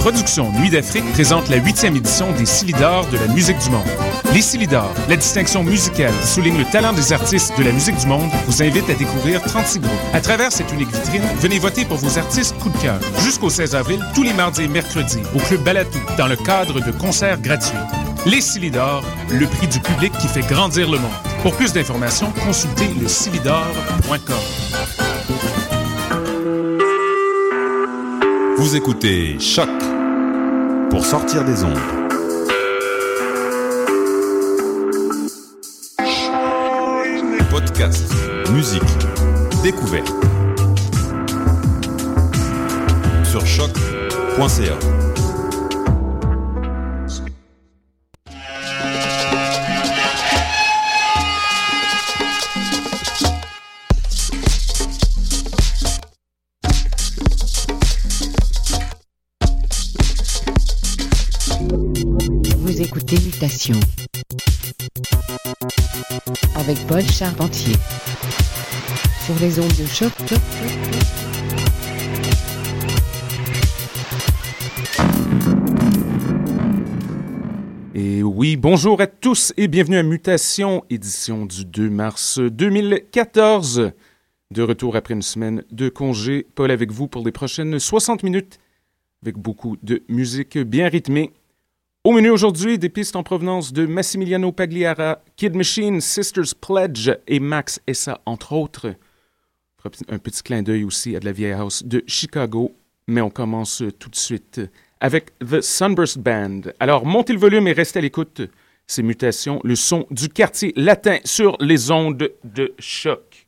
Les productions Nuit d'Afrique présentent la huitième édition des Silidors de la musique du monde. Les Silidors, la distinction musicale souligne le talent des artistes de la musique du monde, vous invite à découvrir 36 groupes. À travers cette unique vitrine, venez voter pour vos artistes coup de cœur. Jusqu'au 16 avril, tous les mardis et mercredis, au Club Balatou, dans le cadre de concerts gratuits. Les Silidors, le prix du public qui fait grandir le monde. Pour plus d'informations, consultez le Vous écoutez Choc pour sortir des ondes. Podcast, musique, découverte. Sur choc.ca. Paul Charpentier sur les ondes de choc. Et oui, bonjour à tous et bienvenue à Mutation, édition du 2 mars 2014. De retour après une semaine de congé, Paul avec vous pour les prochaines 60 minutes, avec beaucoup de musique bien rythmée. Au menu aujourd'hui, des pistes en provenance de Massimiliano Pagliara, Kid Machine, Sisters Pledge et Max Essa, entre autres. Un petit clin d'œil aussi à de la vieille house de Chicago, mais on commence tout de suite avec The Sunburst Band. Alors, montez le volume et restez à l'écoute. Ces mutations, le son du quartier latin sur les ondes de choc.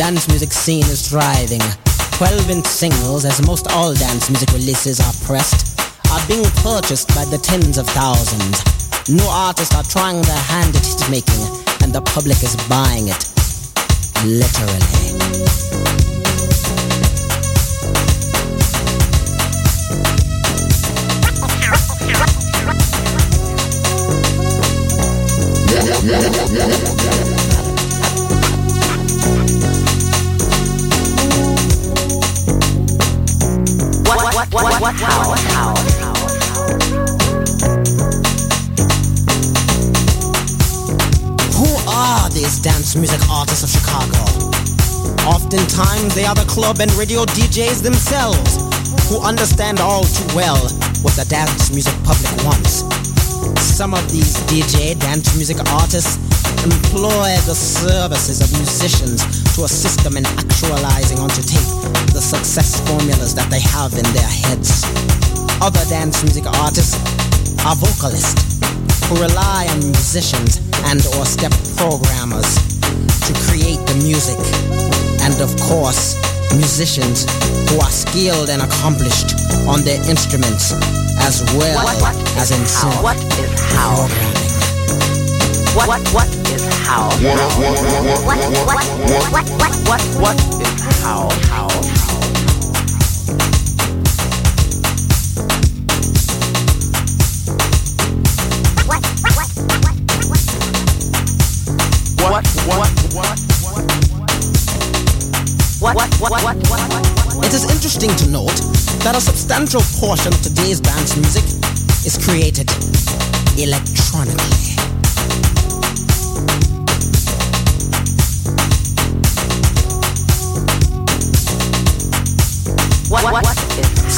Dance music scene is thriving. 12 inch singles, as most all dance music releases are pressed, are being purchased by the tens of thousands. New artists are trying their hand at hit making, and the public is buying it. Literally. What, what, what, what, how, how. Who are these dance music artists of Chicago? Oftentimes, they are the club and radio DJs themselves who understand all too well what the dance music public wants. Some of these DJ dance music artists employ the services of musicians to assist them in actualizing onto tape the success formulas that they have in their heads. Other dance music artists are vocalists who rely on musicians and or step programmers to create the music. And of course, musicians who are skilled and accomplished on their instruments as well What, what as in how? What is how? programming. What, what is how? What, what, what, what, what, what is how? How? What, what, what, what, what, what, what, what, It is interesting to note that a substantial portion of today's dance music is created electronically.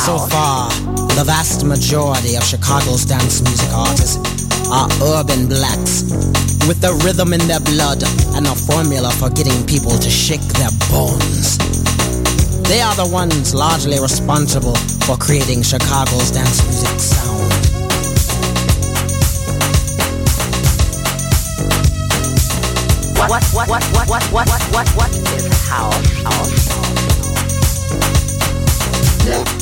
So far, the vast majority of Chicago's dance music artists are urban blacks with the rhythm in their blood and a formula for getting people to shake their bones. They are the ones largely responsible for creating Chicago's dance music sound. What, what, what, what, what, what, what, what, what, what is how? How? What, what, what,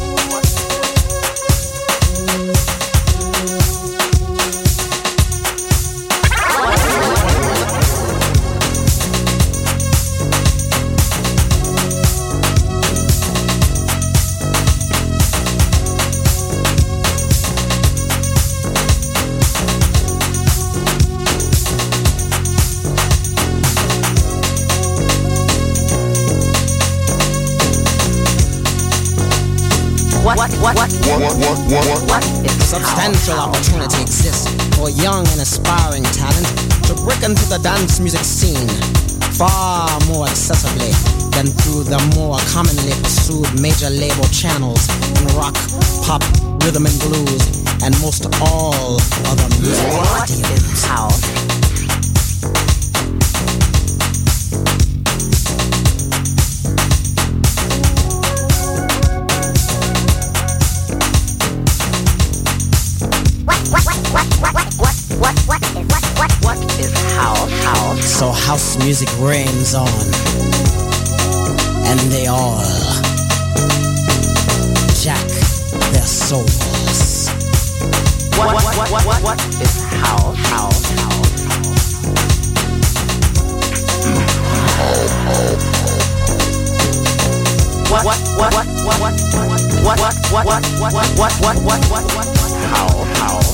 is Substantial how, how? opportunity exists for young and aspiring talent to break into the dance music scene far more accessibly than through the more commonly pursued major label channels in rock, pop, rhythm and blues, and most all other music What is how? Music reigns on. and they all jack their souls. What, what, what, what, what, what is house? What, what, what, what, what, what, what, what, what, what, what, what, what, what, what, what, what, how, how,